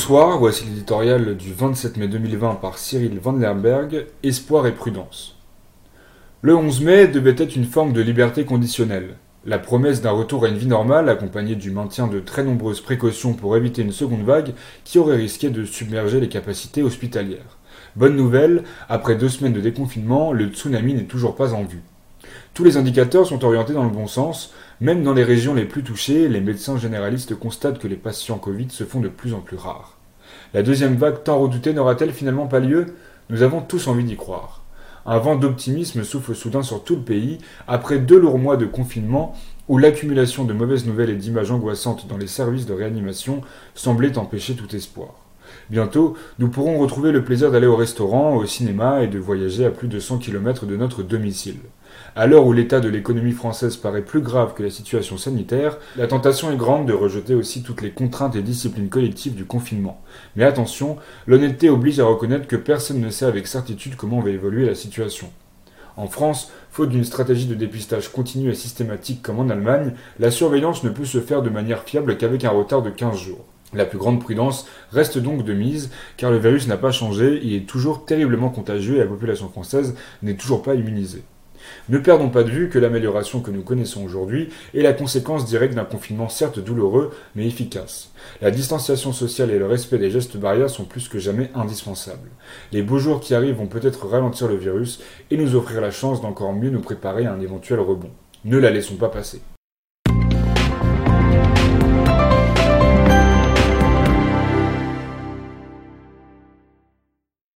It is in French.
Bonsoir, voici l'éditorial du 27 mai 2020 par Cyril Van Lerberg, Espoir et prudence. Le 11 mai devait être une forme de liberté conditionnelle. La promesse d'un retour à une vie normale, accompagnée du maintien de très nombreuses précautions pour éviter une seconde vague qui aurait risqué de submerger les capacités hospitalières. Bonne nouvelle, après deux semaines de déconfinement, le tsunami n'est toujours pas en vue. Tous les indicateurs sont orientés dans le bon sens, même dans les régions les plus touchées, les médecins généralistes constatent que les patients Covid se font de plus en plus rares. La deuxième vague tant redoutée n'aura-t-elle finalement pas lieu? Nous avons tous envie d'y croire. Un vent d'optimisme souffle soudain sur tout le pays, après deux lourds mois de confinement où l'accumulation de mauvaises nouvelles et d'images angoissantes dans les services de réanimation semblait empêcher tout espoir. Bientôt, nous pourrons retrouver le plaisir d'aller au restaurant, au cinéma et de voyager à plus de 100 km de notre domicile. À l'heure où l'état de l'économie française paraît plus grave que la situation sanitaire, la tentation est grande de rejeter aussi toutes les contraintes et disciplines collectives du confinement. Mais attention, l'honnêteté oblige à reconnaître que personne ne sait avec certitude comment va évoluer la situation. En France, faute d'une stratégie de dépistage continue et systématique comme en Allemagne, la surveillance ne peut se faire de manière fiable qu'avec un retard de 15 jours. La plus grande prudence reste donc de mise, car le virus n'a pas changé, il est toujours terriblement contagieux et la population française n'est toujours pas immunisée. Ne perdons pas de vue que l'amélioration que nous connaissons aujourd'hui est la conséquence directe d'un confinement certes douloureux, mais efficace. La distanciation sociale et le respect des gestes barrières sont plus que jamais indispensables. Les beaux jours qui arrivent vont peut-être ralentir le virus et nous offrir la chance d'encore mieux nous préparer à un éventuel rebond. Ne la laissons pas passer.